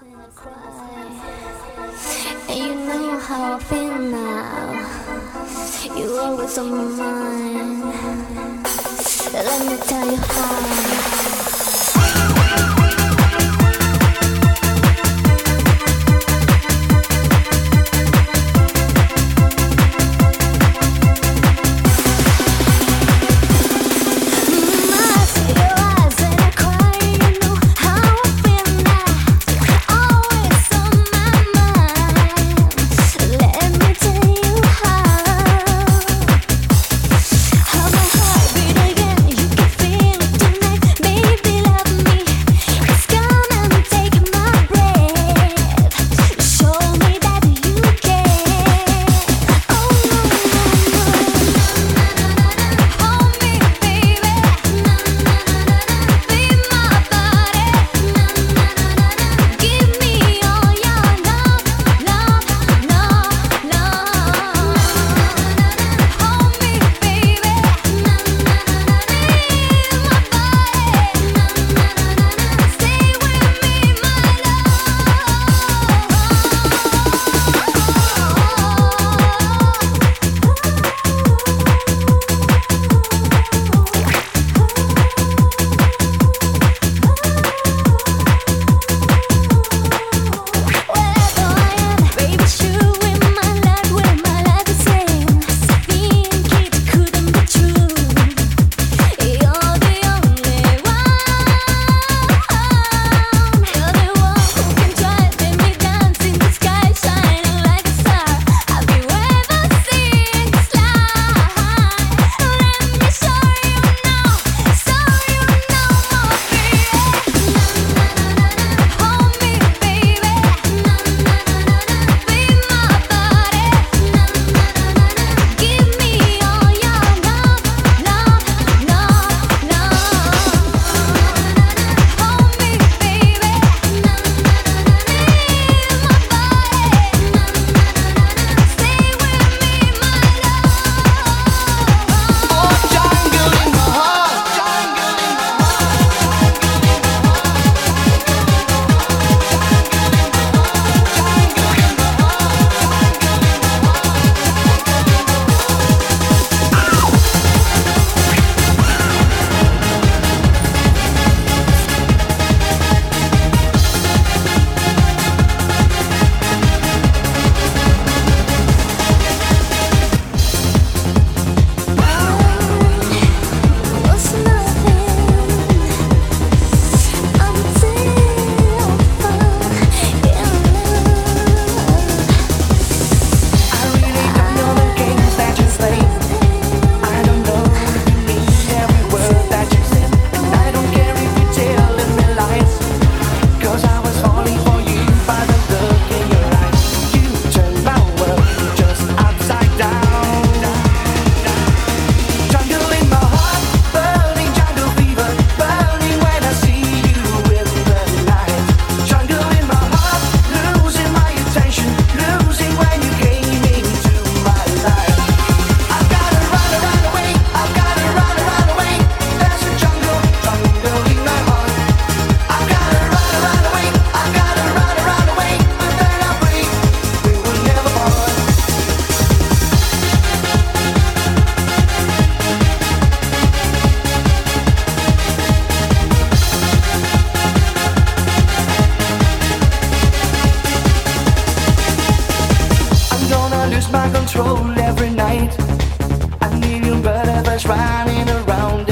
And you know how I feel now. You always on my mind. Let me tell you how. my control every night. I need you, but I was running around.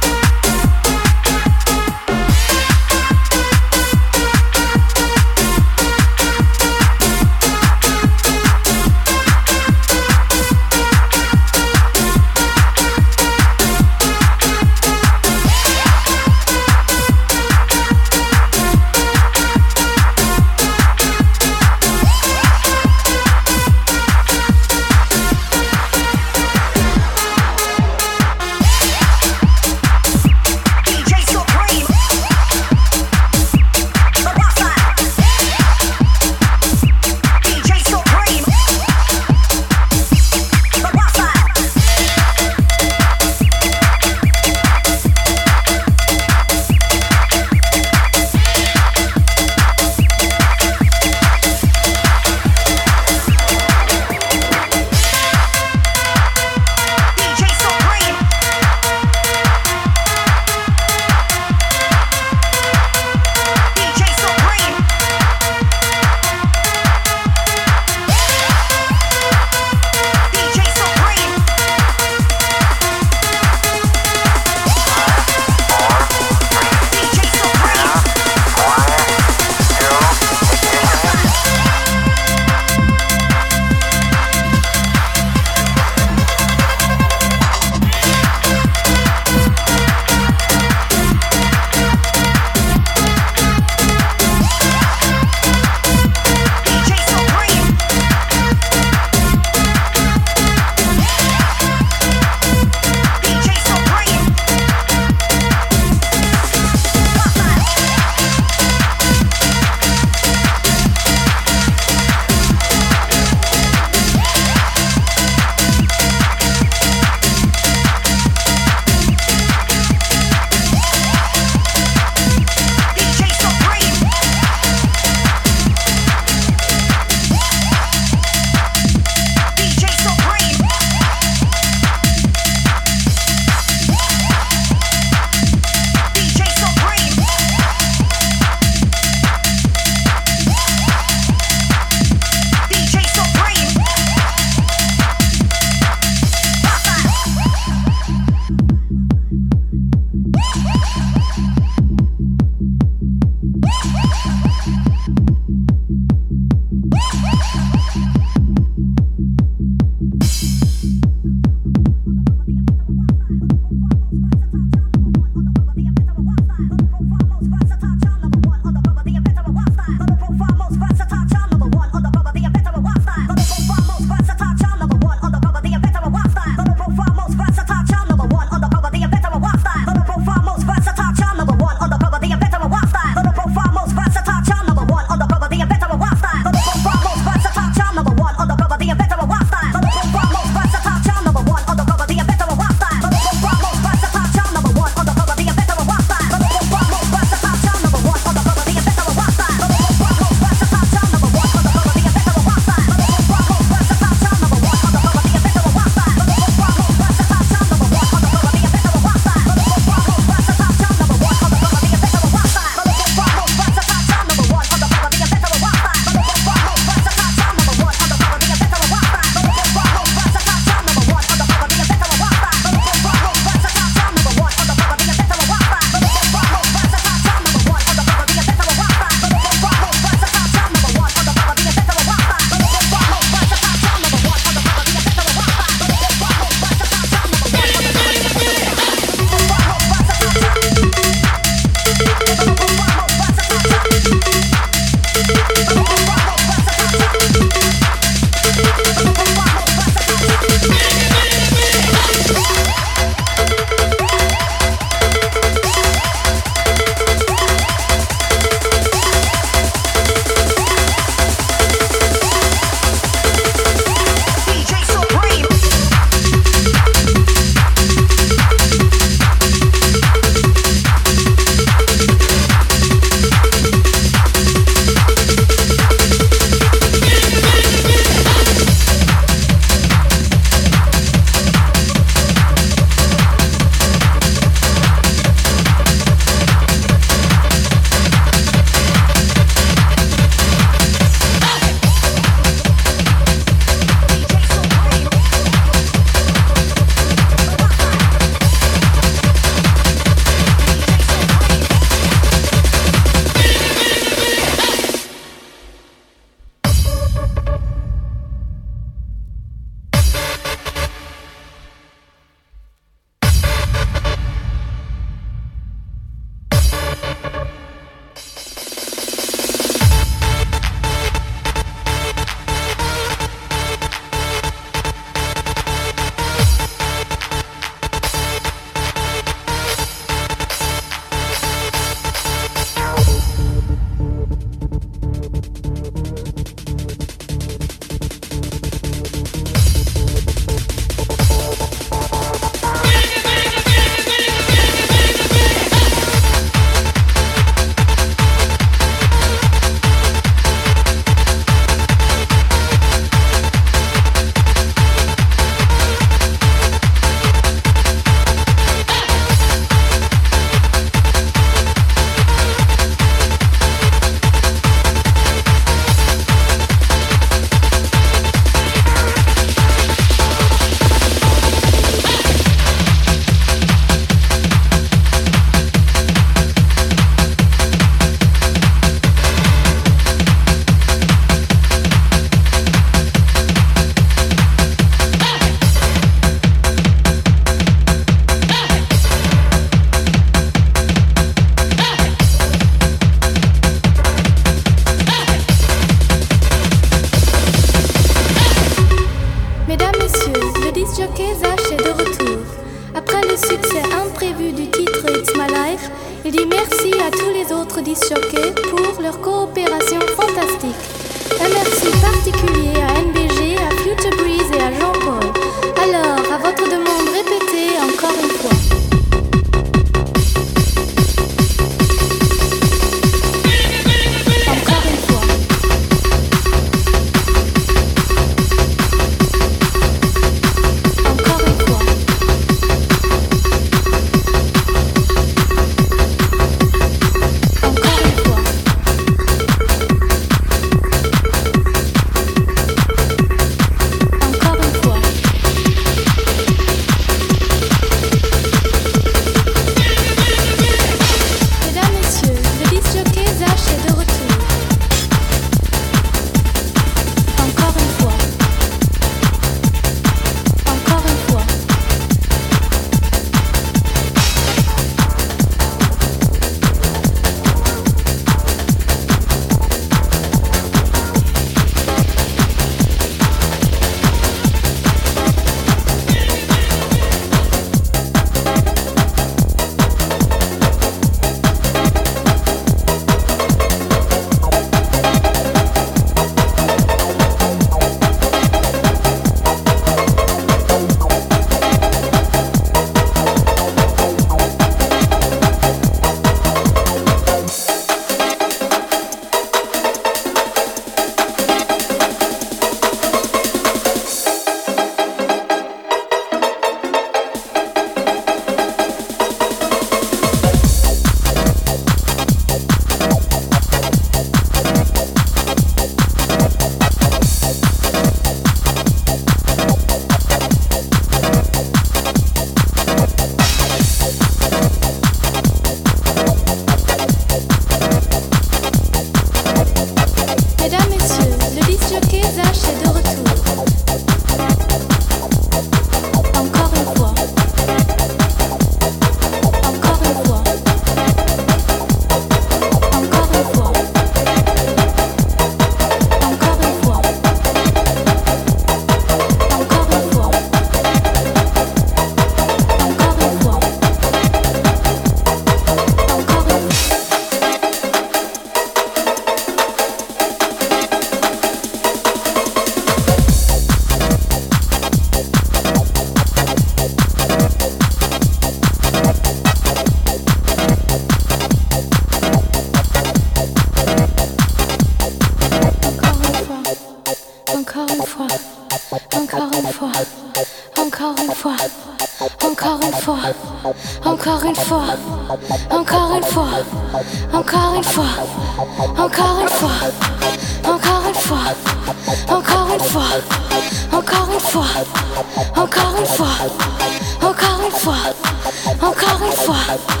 Fuck.